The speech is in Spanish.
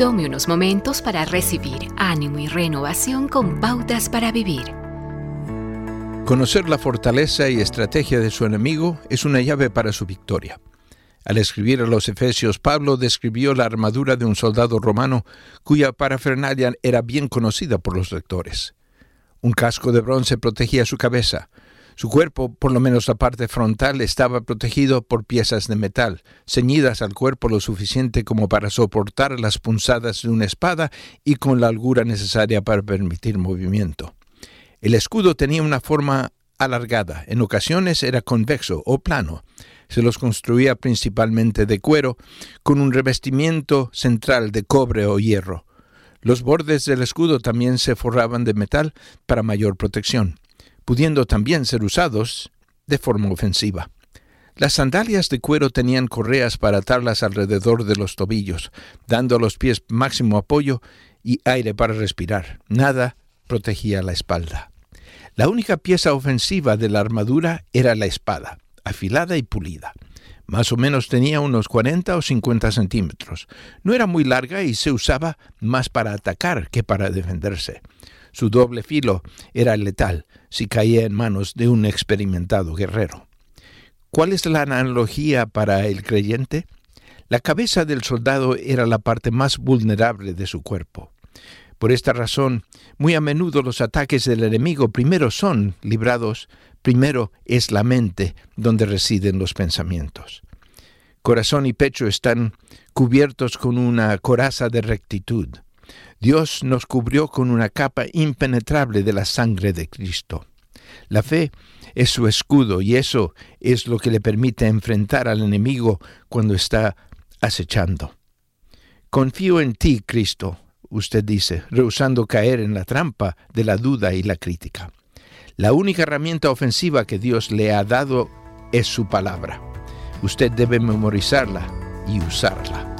Tome unos momentos para recibir ánimo y renovación con pautas para vivir. Conocer la fortaleza y estrategia de su enemigo es una llave para su victoria. Al escribir a los Efesios, Pablo describió la armadura de un soldado romano cuya parafernalia era bien conocida por los lectores. Un casco de bronce protegía su cabeza. Su cuerpo, por lo menos la parte frontal, estaba protegido por piezas de metal, ceñidas al cuerpo lo suficiente como para soportar las punzadas de una espada y con la altura necesaria para permitir movimiento. El escudo tenía una forma alargada, en ocasiones era convexo o plano, se los construía principalmente de cuero, con un revestimiento central de cobre o hierro. Los bordes del escudo también se forraban de metal para mayor protección, pudiendo también ser usados de forma ofensiva. Las sandalias de cuero tenían correas para atarlas alrededor de los tobillos, dando a los pies máximo apoyo y aire para respirar. Nada protegía la espalda. La única pieza ofensiva de la armadura era la espada afilada y pulida. Más o menos tenía unos 40 o 50 centímetros. No era muy larga y se usaba más para atacar que para defenderse. Su doble filo era letal si caía en manos de un experimentado guerrero. ¿Cuál es la analogía para el creyente? La cabeza del soldado era la parte más vulnerable de su cuerpo. Por esta razón, muy a menudo los ataques del enemigo primero son librados Primero es la mente donde residen los pensamientos. Corazón y pecho están cubiertos con una coraza de rectitud. Dios nos cubrió con una capa impenetrable de la sangre de Cristo. La fe es su escudo y eso es lo que le permite enfrentar al enemigo cuando está acechando. Confío en ti, Cristo, usted dice, rehusando caer en la trampa de la duda y la crítica. La única herramienta ofensiva que Dios le ha dado es su palabra. Usted debe memorizarla y usarla.